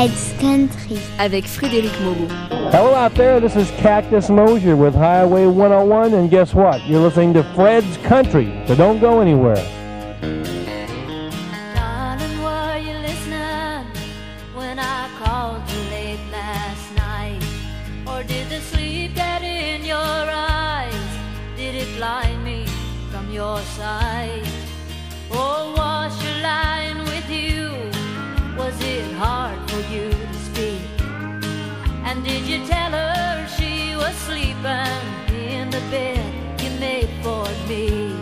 Fred's Country avec Frédéric Moreau. Hello out there, this is Cactus Moser with Highway 101 and guess what? You're listening to Fred's Country, so don't go anywhere. in the bed you made for me.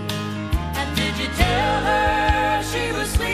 And did you tell her she was?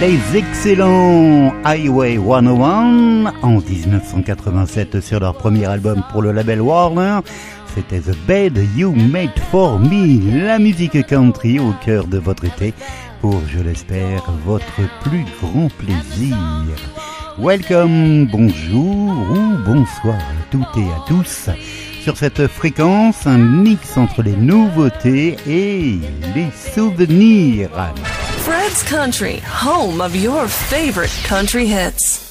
les excellents Highway 101 en 1987 sur leur premier album pour le label Warner. C'était The Bed You Made For Me, la musique country au cœur de votre été pour, je l'espère, votre plus grand plaisir. Welcome, bonjour ou bonsoir à toutes et à tous. Sur cette fréquence, un mix entre les nouveautés et les souvenirs. Fred's Country, home of your favorite country hits.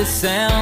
the sound.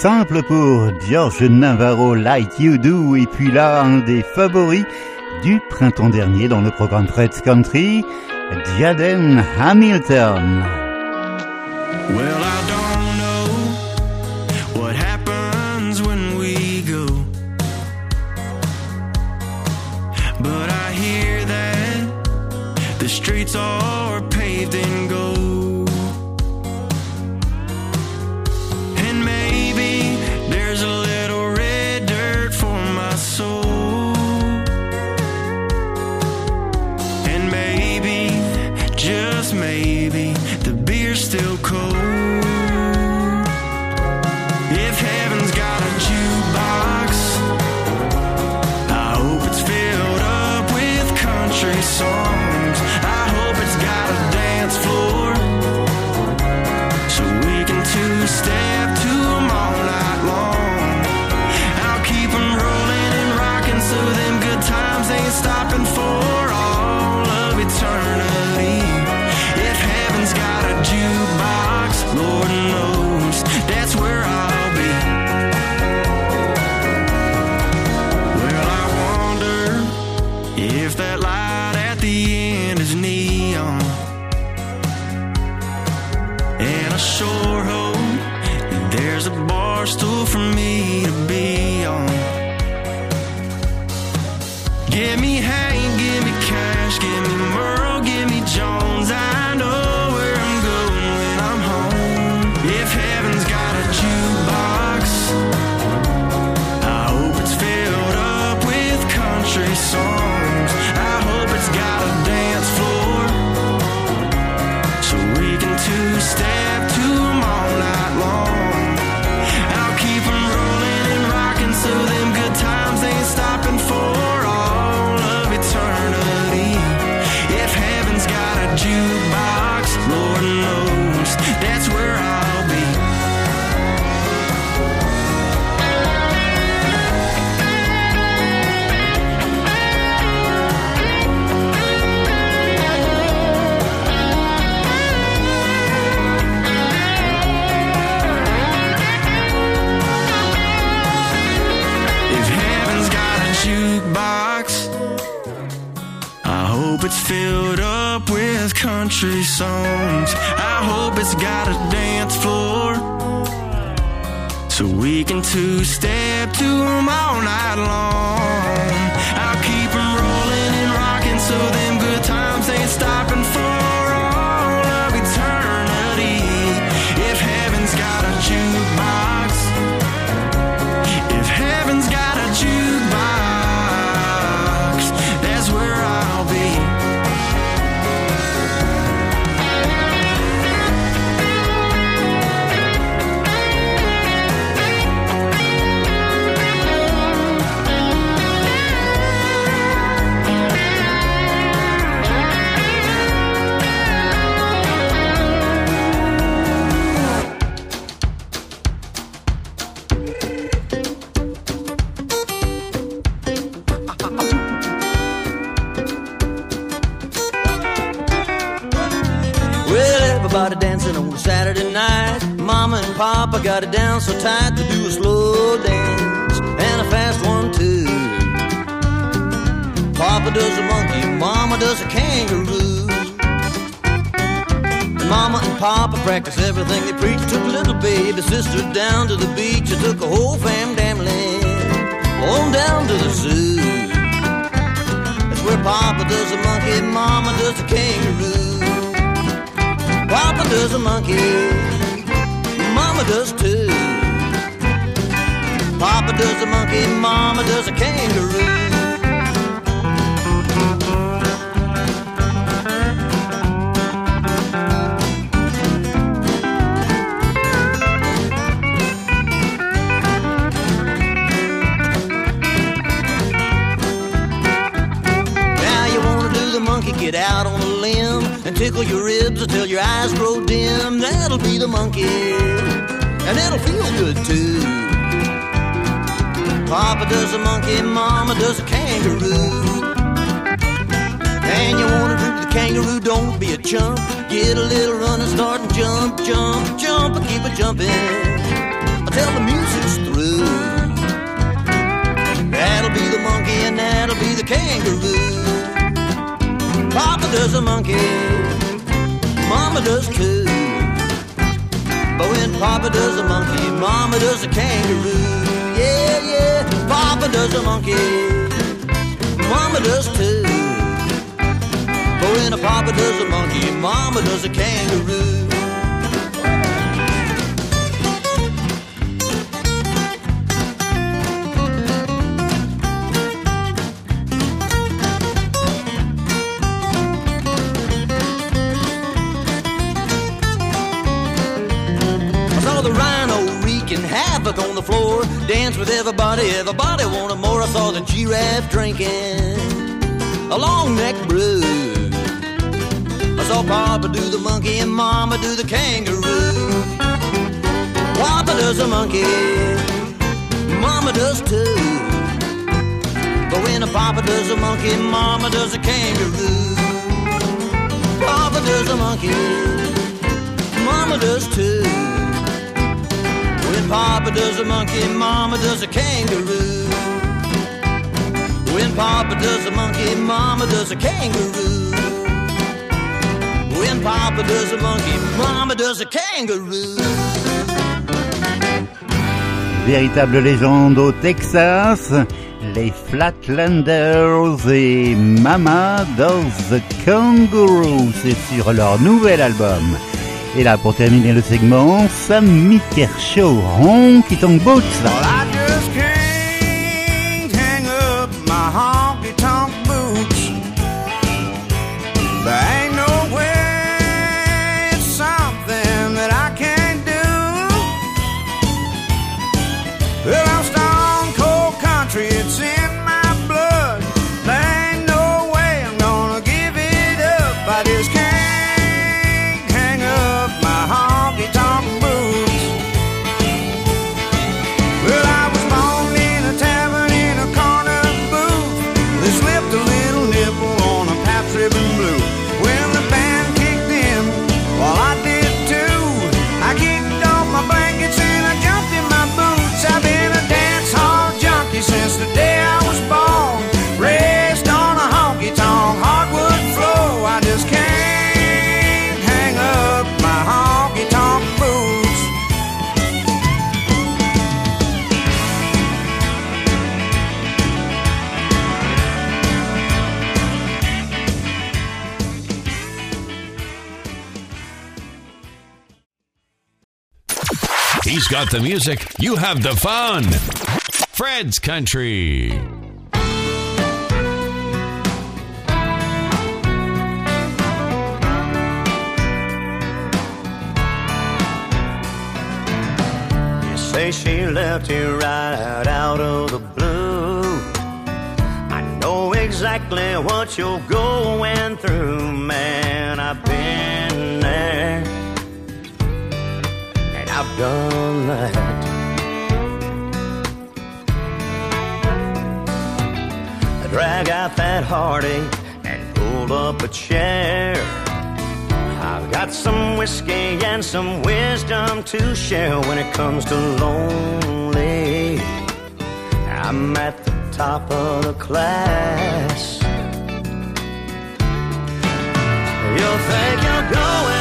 simple pour George Navarro Like You Do et puis là un des favoris du printemps dernier dans le programme Fred's Country, Diadem Hamilton. hope it's filled up with country songs. I hope it's got a dance floor. So we can two step to them all night long. I'll keep them rolling and rocking so them good times ain't stopping for Saturday night. Mama and Papa got it down so tight to do a slow dance and a fast one too. Papa does a monkey, Mama does a kangaroo. And Mama and Papa practice everything they preach. Took a little baby sister down to the beach. I took a whole fam family on down to the zoo. That's where Papa does a monkey, Mama does a kangaroo. Papa does a monkey, Mama does too. Papa does a monkey, Mama does a kangaroo. Tickle your ribs until your eyes grow dim. That'll be the monkey, and it'll feel good too. Papa does a monkey, Mama does a kangaroo. And you wanna do the kangaroo, don't be a chump. Get a little run and start and jump, jump, jump, and keep it jumping until the music's through. That'll be the monkey and that'll be the kangaroo. Papa does a monkey, Mama does too. But when Papa does a monkey, Mama does a kangaroo. Yeah, yeah, Papa does a monkey, Mama does too. But when a Papa does a monkey, Mama does a kangaroo. Dance with everybody, everybody wanted more. I saw the giraffe drinking a long neck brew. I saw Papa do the monkey and Mama do the kangaroo. Papa does a monkey, Mama does too. But when a Papa does a monkey, Mama does a kangaroo. Papa does a monkey, Mama does too. Papa does a monkey, Mama does a kangaroo. When Papa does a monkey, Mama does a kangaroo. When Papa does a monkey, Mama does a kangaroo. Véritable légende au Texas, les Flatlanders et Mama Does the Kangaroo, c'est sur leur nouvel album. Et là, pour terminer le segment, Sammy Kershaw, Honky Tonk. He's got the music. You have the fun. Fred's Country. Say she left you right out of the blue. I know exactly what you're going through, man. Done that. I drag out that heartache and pull up a chair. I've Got some whiskey and some wisdom to share when it comes to lonely. I'm at the top of the class. You'll think you're going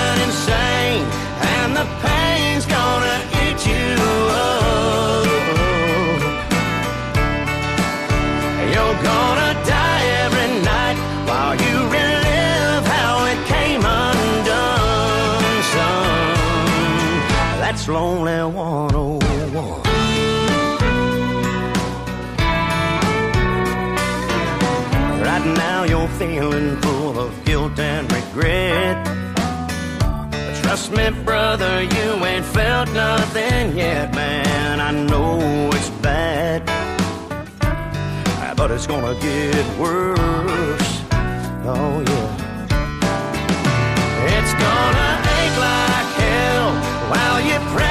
regret. Trust me, brother, you ain't felt nothing yet, man. I know it's bad, but it's gonna get worse. Oh, yeah. It's gonna ache like hell while you pray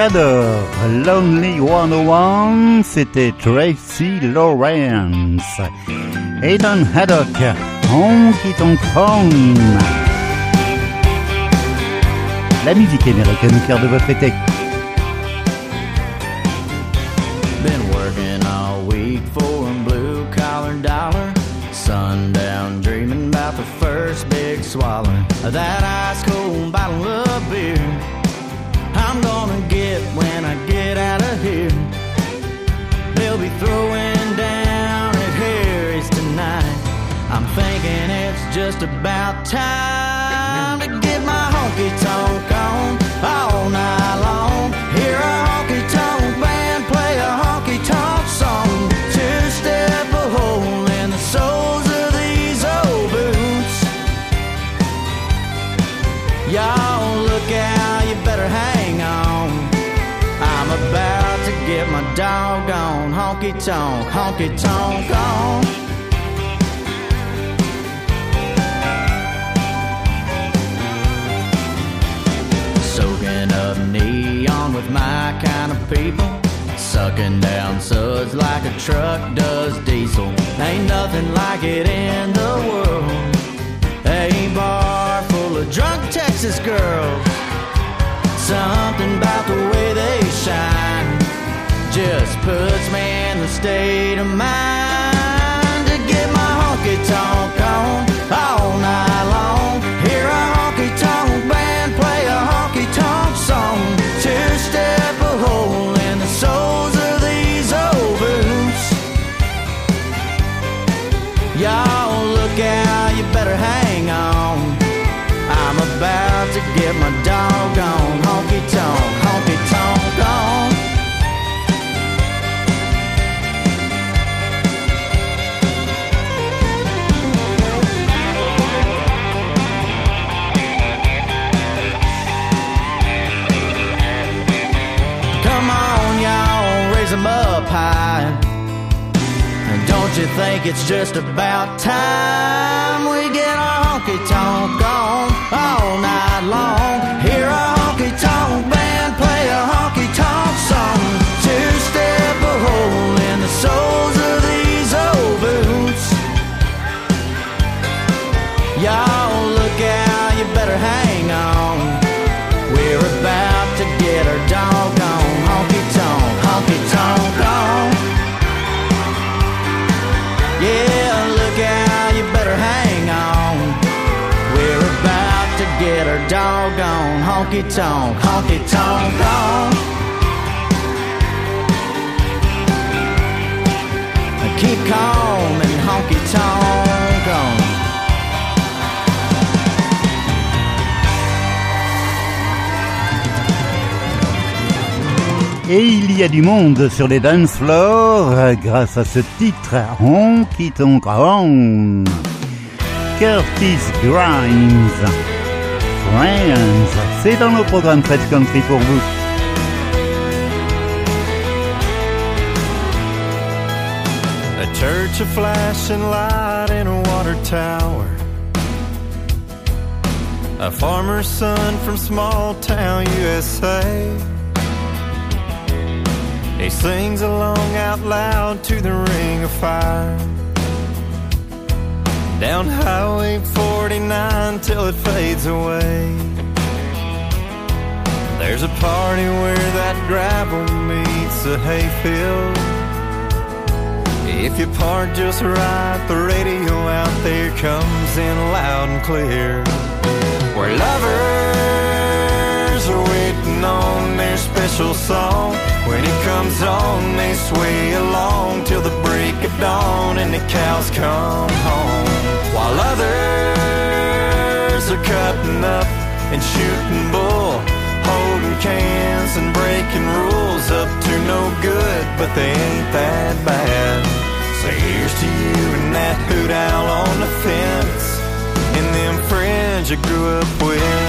J'adore Lonely 101, c'était Tracy Lawrence. Aidan Haddock, Honky Tonk. La musique américaine au cœur de votre été. Been working all week for a blue collar dollar. Sundown dreaming about the first big swallow that ice cold throwing down at Harry's tonight. I'm thinking it's just about time to get my honky tonk on all night long. Honky tonk, honky tonk on. Soaking up neon with my kind of people. Sucking down suds like a truck does diesel. Ain't nothing like it in the world. A bar full of drunk Texas girls. Something about the way they shine just puts me state of mind to get my honky tonk on all night think it's just about time we get our honky tonk on all night long? Honky tonk, honky tonk on. Keep calm and honky tonk on. Et il y a du monde sur les dance floors grâce à ce titre Honky Tonk Tonk. Curtis Grimes. Friends. C'est dans Country pour vous. A church of flashing light in a water tower. A farmer's son from small town USA. He sings along out loud to the ring of fire. Down Highway 49 till it fades away. There's a party where that gravel meets the hayfield. If you park just right, the radio out there comes in loud and clear. Where lovers are waiting on their special song. When it comes on, they sway along till the break of dawn and the cows come home. While others are cutting up and shooting bull, cans and breaking rules up to no good, but they ain't that bad. So here's to you and that hoot owl on the fence, and them friends you grew up with.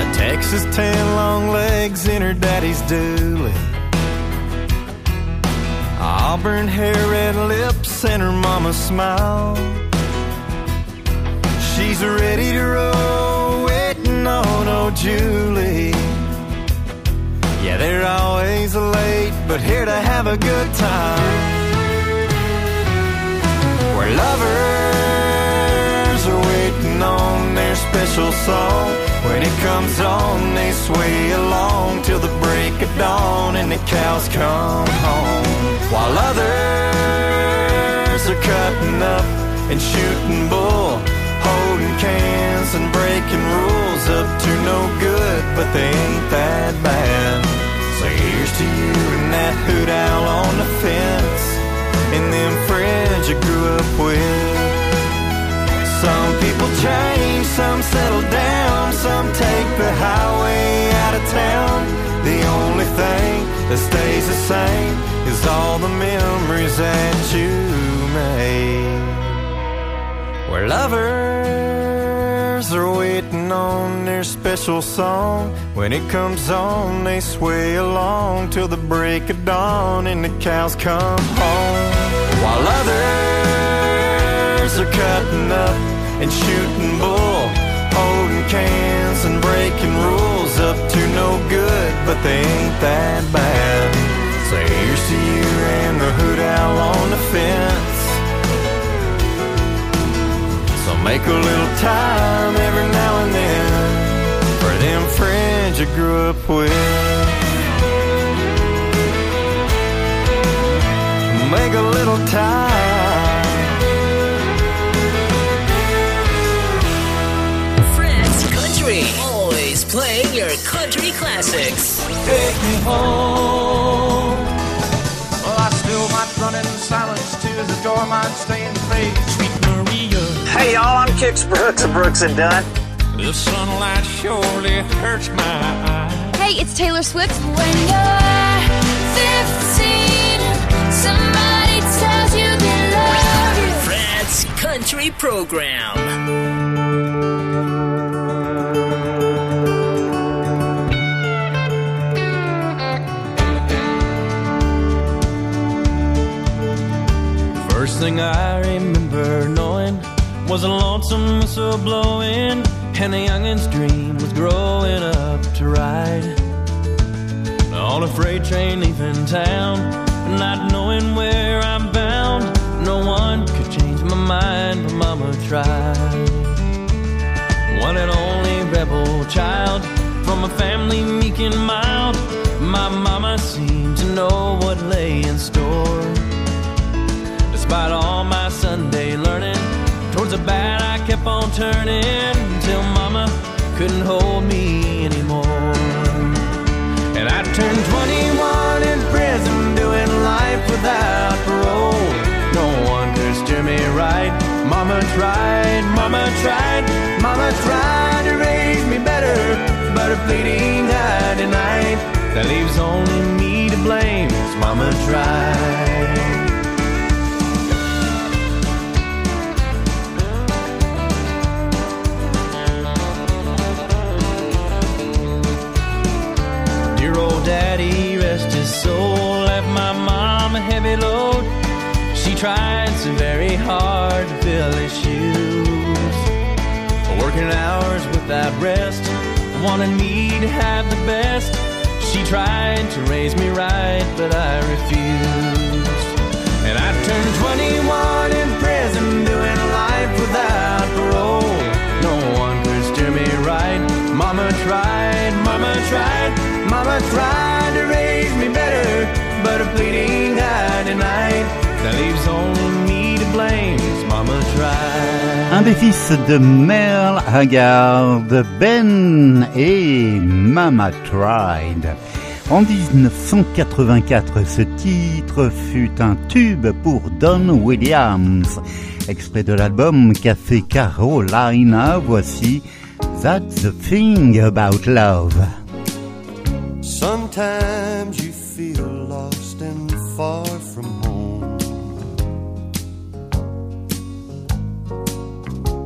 A Texas tan long legs in her daddy's dually. Auburn hair, red lips, and her mama's smile. She's ready to roll, waiting on old Julie. Yeah, they're always late, but here to have a good time. Where lovers are waiting on their special song. When it comes on, they sway along till the break of dawn and the cows come home. While others are cutting up and shooting bull, holding cans and breaking rules up to no good, but they ain't that bad. So here's to you and that hoot owl on the fence, and them friends you grew up with. Some people change, some settle down, some take the highway out of town. The only thing that stays the same is all the memories that you made. Where lovers are waiting on their special song. When it comes on, they sway along till the break of dawn and the cows come home. While others are cutting up and shooting bull, holding cans and breaking rules up to no good, but they ain't that bad. So here's to you and the hoot owl on the fence. Make a little time every now and then for them friends you grew up with. Make a little time. Fred's Country, always playing your country classics. Take me home. Well, I still might run in silence to the door might stay in faith. Hey y'all, I'm Kix Brooks of Brooks and Dunn. The sunlight surely hurts my eyes. Hey, it's Taylor Swift. When you're 15, somebody tells you they love you. Fred's Country Program. thing I was a lonesome whistle blowing, and a youngin's dream was growing up to ride on a freight train leaving town, not knowing where I'm bound. No one could change my mind, but Mama tried. One and only rebel child from a family meek and mild. My mama seemed to know what lay in store. Despite all my Sunday learning, the bad I kept on turning until mama couldn't hold me anymore. And I turned 21 in prison, doing life without parole. No one could steer me right. Mama tried, mama tried, mama tried to raise me better, but her pleading I denied. That leaves only me to blame, 'cause mama tried. Daddy, rest his soul, left my mom a heavy load. She tried so very hard to fill his shoes. Working hours without rest, wanted me to have the best. She tried to raise me right, but I refused. And I turned 21 in prison, doing life without parole. No one could steer me right. Mama tried, mama tried, mama tried to raise me better, but her pleading. That leaves only me to blame, mama tried. Un des fils de Merle Haggard, Ben et Mama Tried. En 1984, ce titre fut un tube pour Don Williams. Extrait de l'album fait Carolina, voici That's the Thing About Love. Sometimes you feel lost and far from home.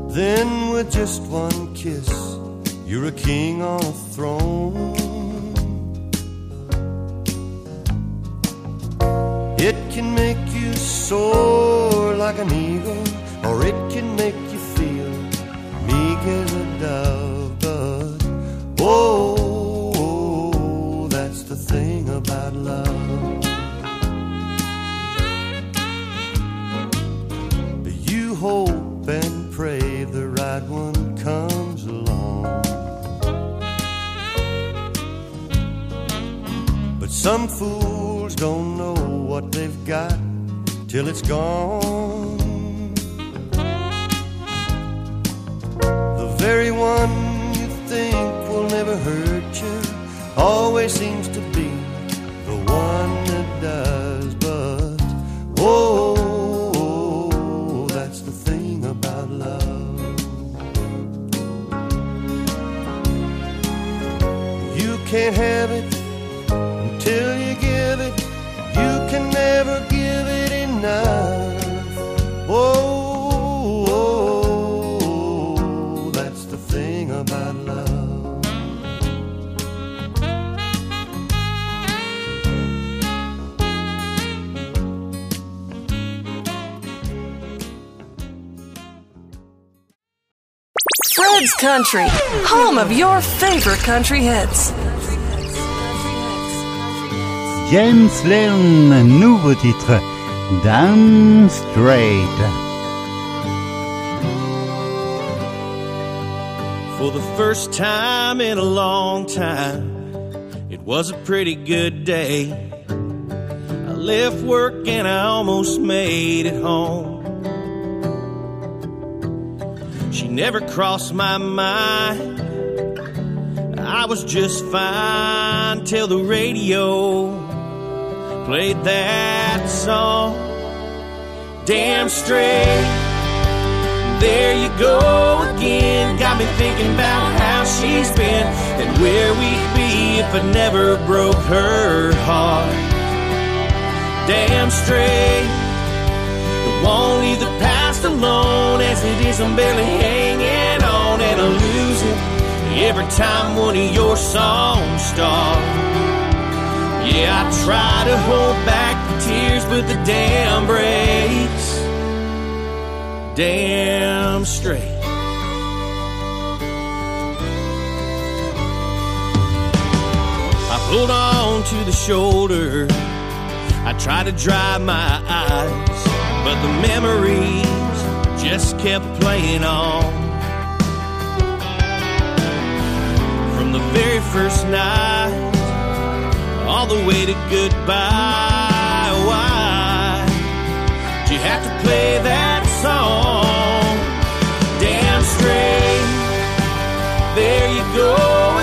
Then, with just one kiss, you're a king on a throne. It can make you soar like an eagle, or it can make some fools don't know what they've got till it's gone. The very one you think will never hurt you always seems to be the one that does. But oh, that's the thing about love. You can't have it Country, home of your favorite country hits. James Lann, nouveau titre, Damn Strait. For the first time in a long time, it was a pretty good day. I left work and I almost made it home. She never crossed my mind. I was just fine till the radio played that song. Damn straight. There you go again. Got me thinking about how she's been and where we'd be if I never broke her heart. Damn straight. Won't leave the past alone as it is. I'm barely hanging on and I lose it every time one of your songs start. Yeah, I try to hold back the tears, but the dam breaks. damn Strait. I pulled on to the shoulder. I tried to dry my eyes, but the memories just kept playing on. From the very first night all the way to goodbye. Why do you have to play that song? Damn Strait. There you go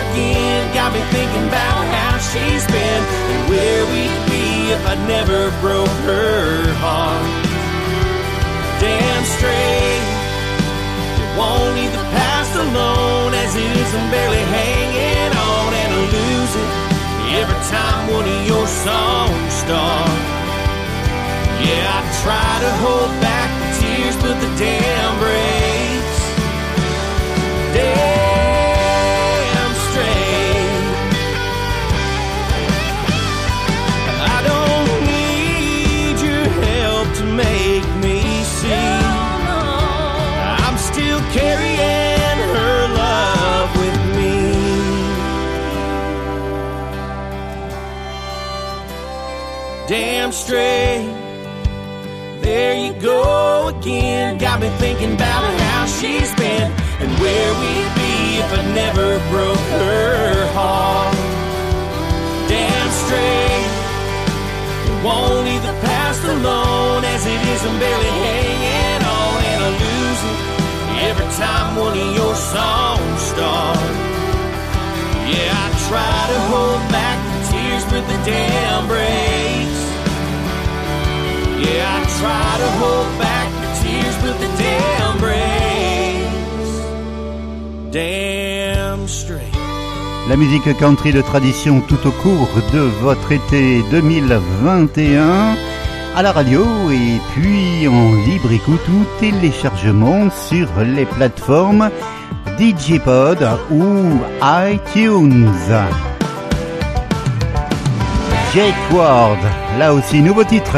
again. Got me thinking about how she's been and where we'd be if I never broke her heart. Damn Strait. You won't leave the past alone as it is. I'm barely hanging on and I lose it every time one of your songs start. Yeah, I try to hold back the tears, but the dam breaks. Damn Strait. There you go again. Got me thinking about how she's been and where we'd be if I never broke her heart. Damn Strait. Won't leave the past alone as it is. I'm barely hanging on and I lose it every time one of your songs start. Yeah, I try to hold back the tears, but the damn breaks. Yeah, I try to hold back the tears, the damn. Damn. La musique country de tradition tout au cours de votre été 2021 à la radio et puis en libre écoute ou téléchargement sur les plateformes DigiPod ou iTunes. Jake Ward, là aussi nouveau titre,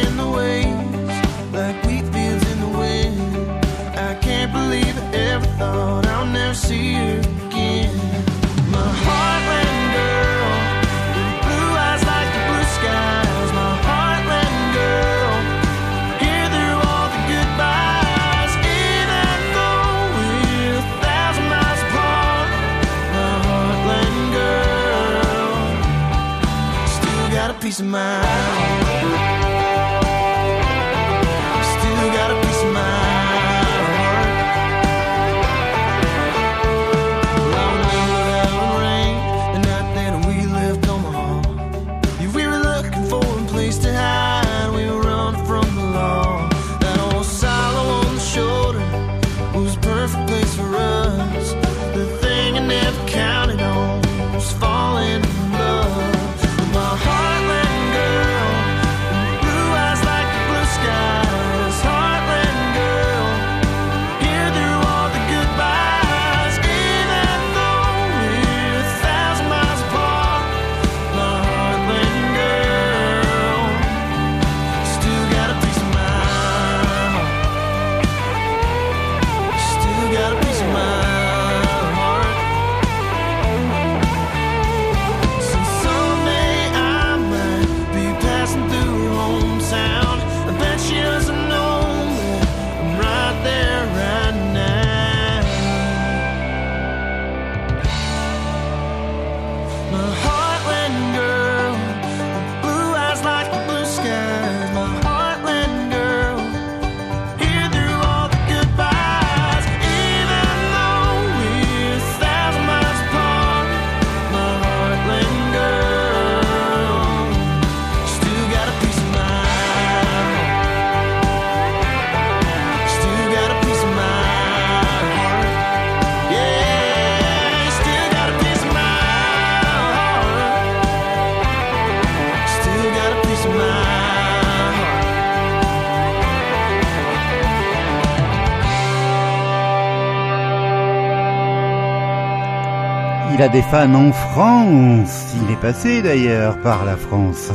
Il a des fans en France. Il est passé d'ailleurs par la France.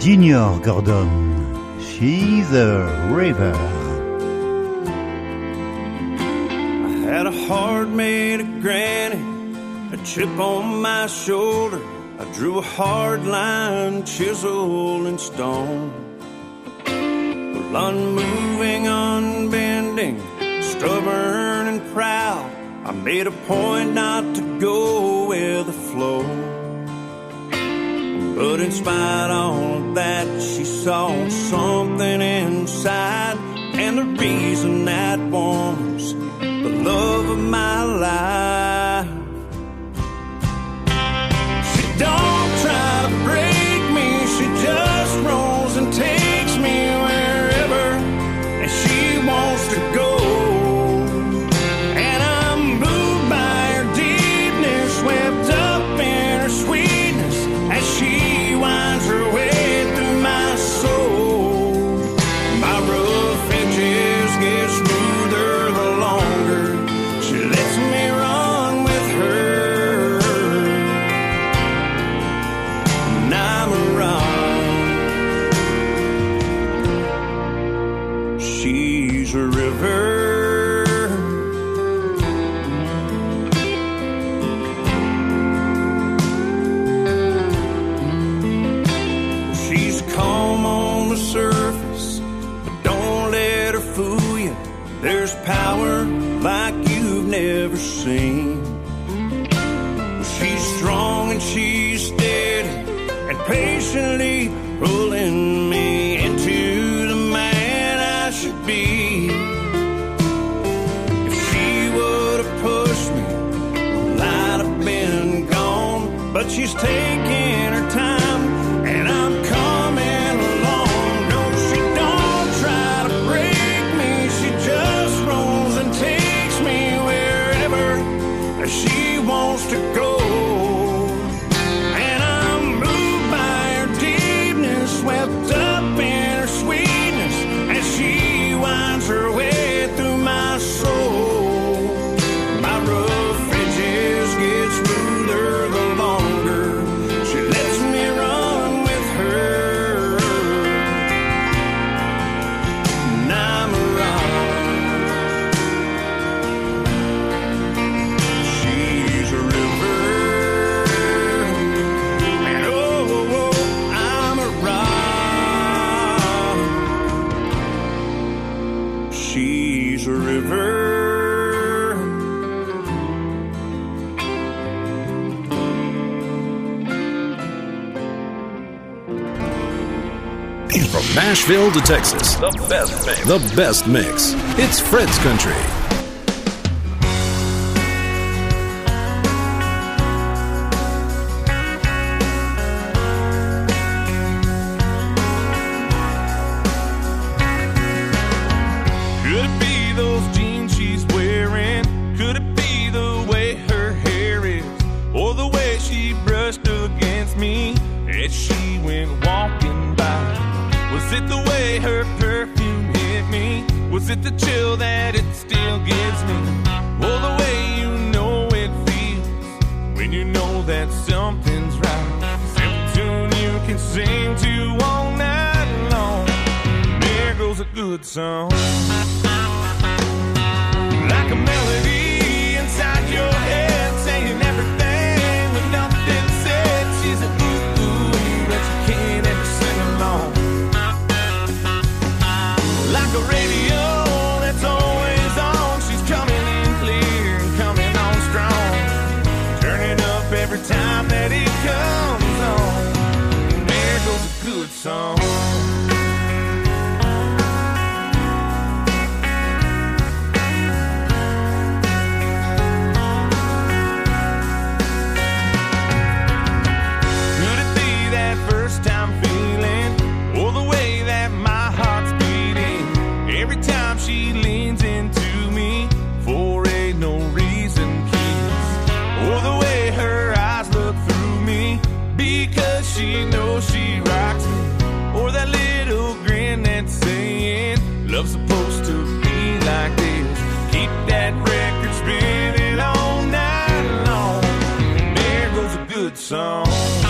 Junior Gordon. She's a river. I had a hard made a granny, a chip on my shoulder. I drew a hard line, chisel in stone. Well, unmoving, unbending, stubborn and proud. made a point not to go with the flow. But in spite of that, she saw something inside. And the reason that warms the love of my life. From Nashville to Texas, the best mix. The best mix. It's Fred's Country. Song.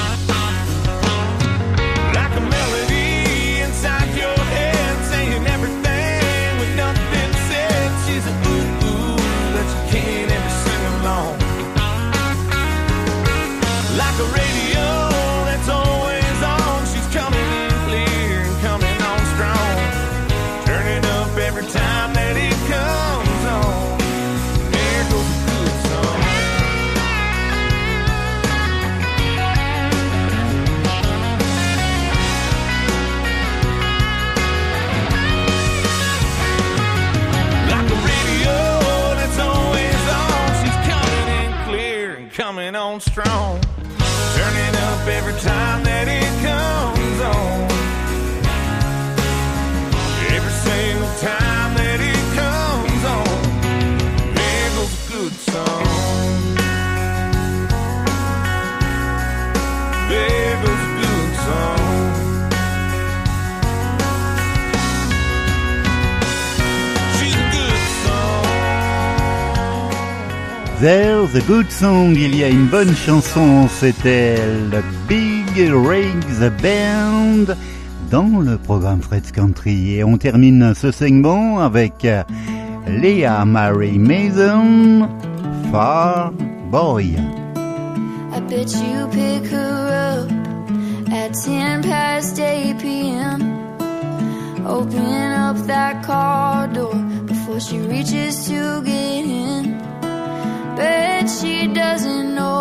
Time There's a good song, il y a une bonne chanson, c'était le Big Rigs Band dans le programme Fred's Country. Et on termine ce segment avec euh, Leah Mary Mason, Far Boy. I bet you pick her up at 10 past 8 p.m. Open up that car door before she reaches to get in. Bet she doesn't know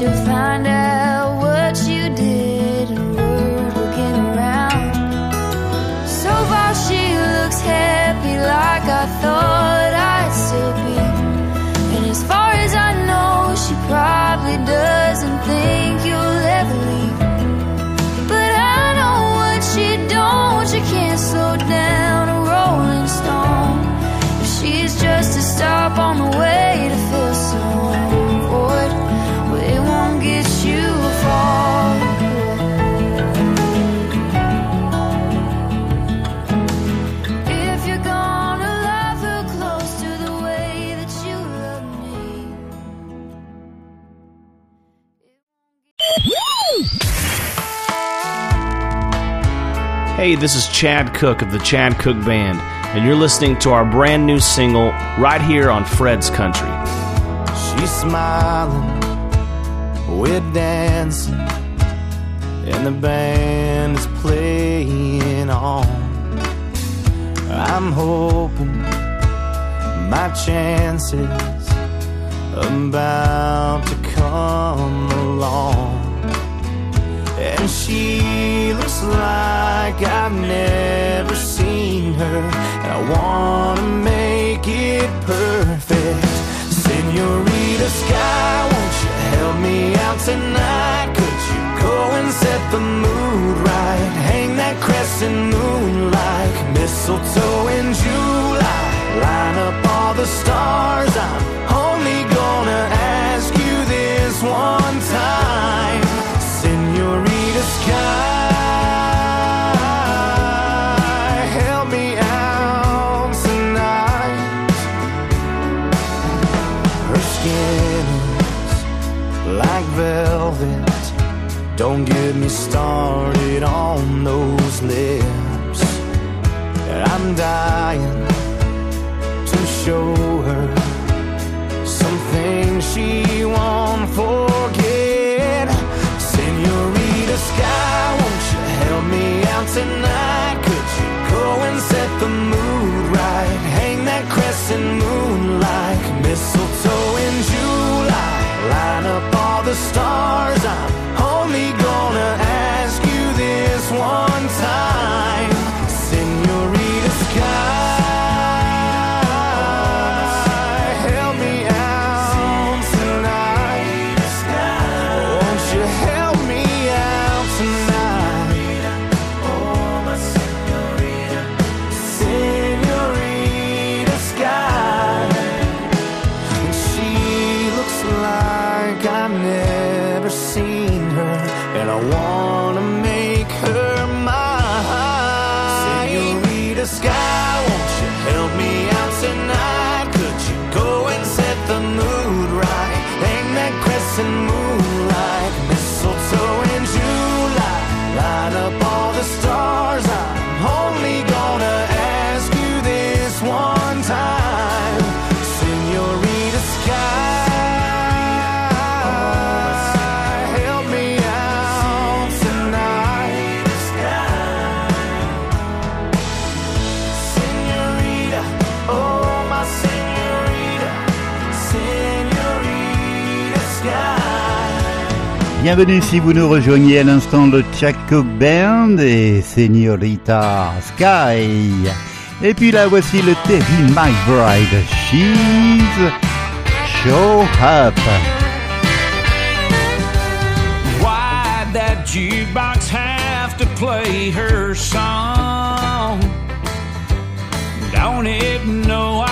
she'll find out Hey, this is Chad Cooke of the Chad Cooke Band, and you're listening to our brand new single right here on Fred's Country. She's smiling, we're dancing, and the band is playing on. I'm hoping my chances about to come along. And she looks like I've never seen her. And I wanna make it perfect. Senorita Sky, won't you help me out tonight? Could you go and set the mood right? Hang that crescent moon like mistletoe in July. Line up all the stars. I'm only gonna ask you this one time. Don't get me started on those lips. I'm dying Bienvenue si vous nous rejoignez à l'instant le Chaco Band et Señorita Sky. Et puis là voici le Terry McBride. She's Show Up. Why that jukebox have to play her song? Don't it know I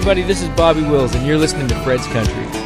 everybody. This is Bobby Wills, and you're listening to Fred's Country.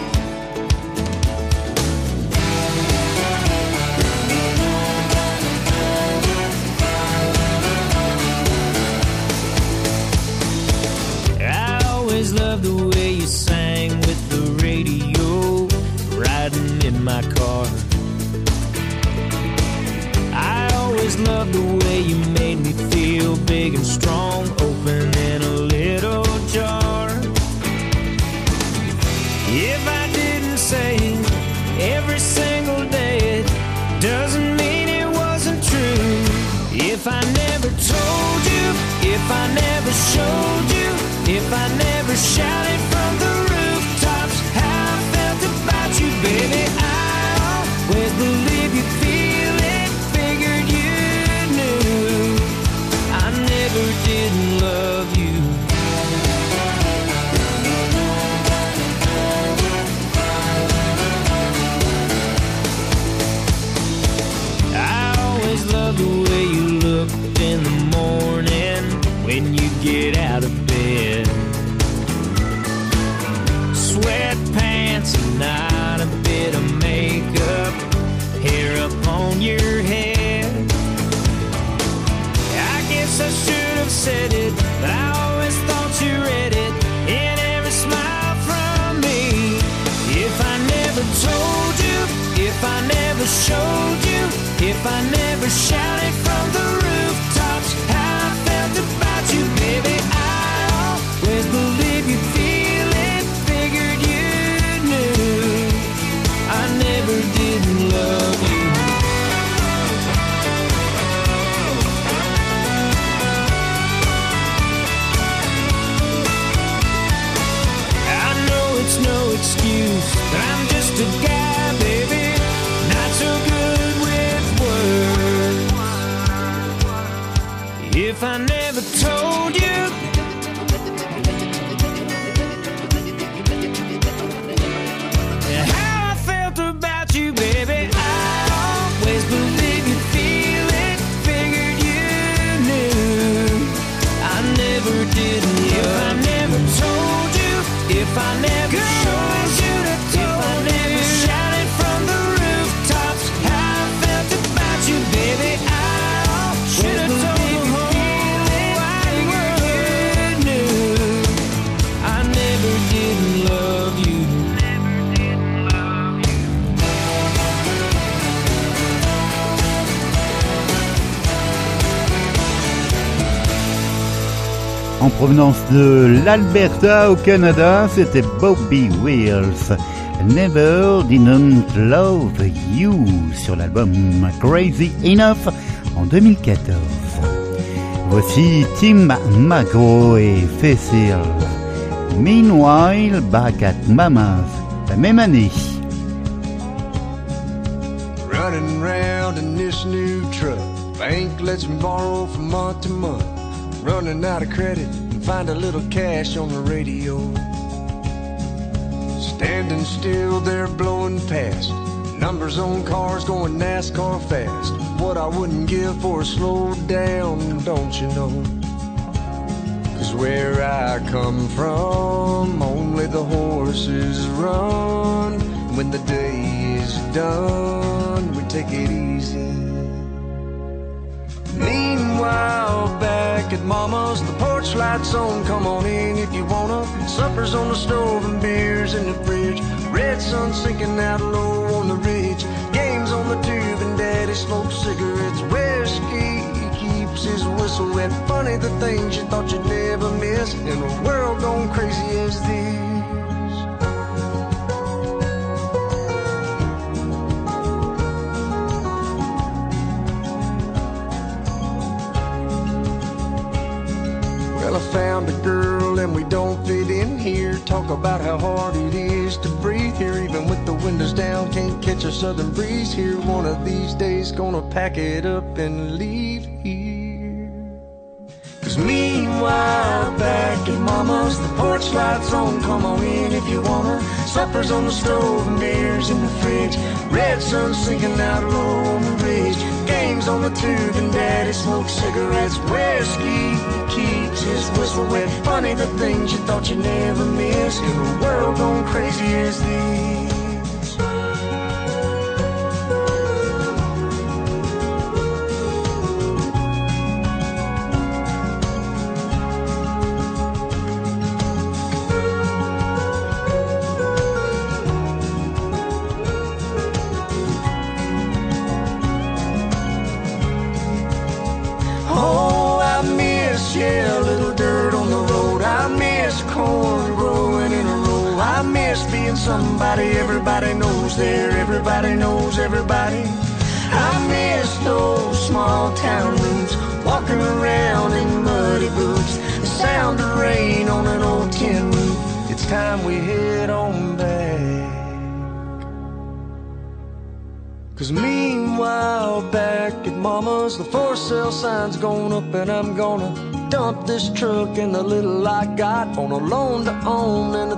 Provenance de l'Alberta au Canada, c'était Bobby Wills. Never Didn't Love You sur l'album Crazy Enough en 2014. Voici Tim McGraw et Facile. Meanwhile, back at Mama's, la même année. Running round in this new truck. Bank lets borrow from month to month. Running out of credit find a little cash on the radio. Standing still there blowing past. Numbers on cars going NASCAR fast. What I wouldn't give for a slow down, don't you know? Cause where I come from, only the horses run. When the day is done, we take it easy. Meanwhile, back at Mama's, the porch lights on. Come on in if you wanna. Supper's on the stove and beers in the fridge. Red sun sinking out low on the ridge. Games on the tube and Daddy smokes cigarettes. Whiskey keeps his whistle wet. Funny the things you thought you'd never miss in a world gone crazy as this. A girl and we don't fit in here. Talk about how hard it is to breathe here, even with the windows down. Can't catch a southern breeze here. One of these days, gonna pack it up and leave here. Cause meanwhile, back at Mama's, the porch lights on. Come on in if you wanna. Supper's on the stove and beers in the fridge. Red sun sinking out low on the ridge. Games on the tube and Daddy smokes cigarettes. Whiskey keeps his whistle wet. Funny the things you thought you'd never miss in a world gone crazy as this. Knows everybody. I miss those small town rooms, walking around in muddy boots. The sound of rain on an old tin roof. It's time we head on back. Cause meanwhile, back at Mama's, the for sale sign's going up, and I'm gonna dump this truck and the little I got on a loan to own and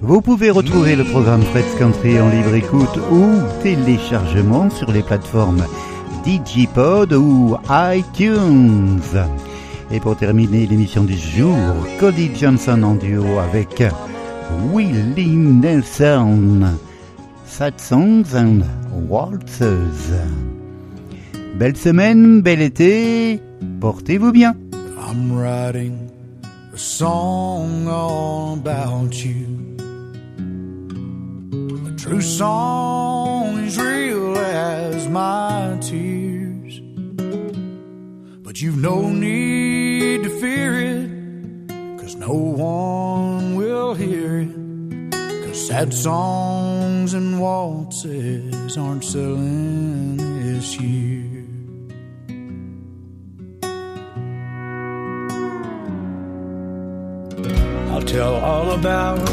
Vous pouvez retrouver le programme Fred's Country en libre écoute ou téléchargement sur les plateformes Digipod ou iTunes. Et pour terminer l'émission du jour, Cody Johnson en duo avec Willie Nelson. Sad Songs and Waltzes. Belle semaine, bel été, portez-vous bien. I'm writing a song all about you. A true song as real as my tears. But you've no need sad songs and waltzes aren't selling this year. I'll tell all about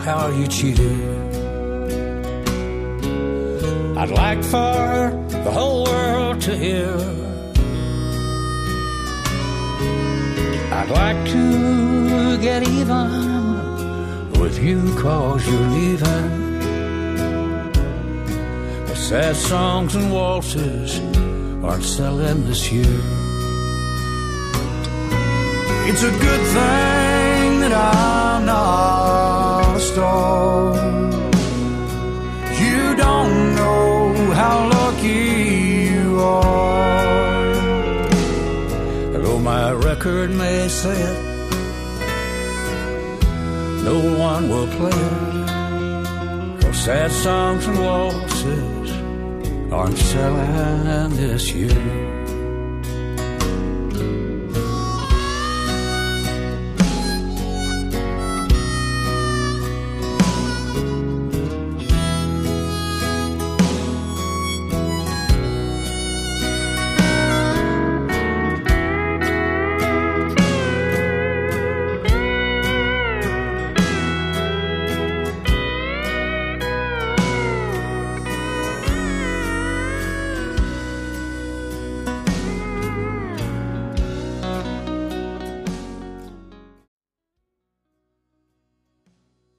how you cheated. I'd like for the whole world to hear. I'd like to get even with you cause you're leaving. The sad songs and waltzes aren't selling this year. It's a good thing that I'm not a star. You don't know how lucky you are. Though my record may say it, no one will play it. Cause sad songs and waltzes aren't selling this year.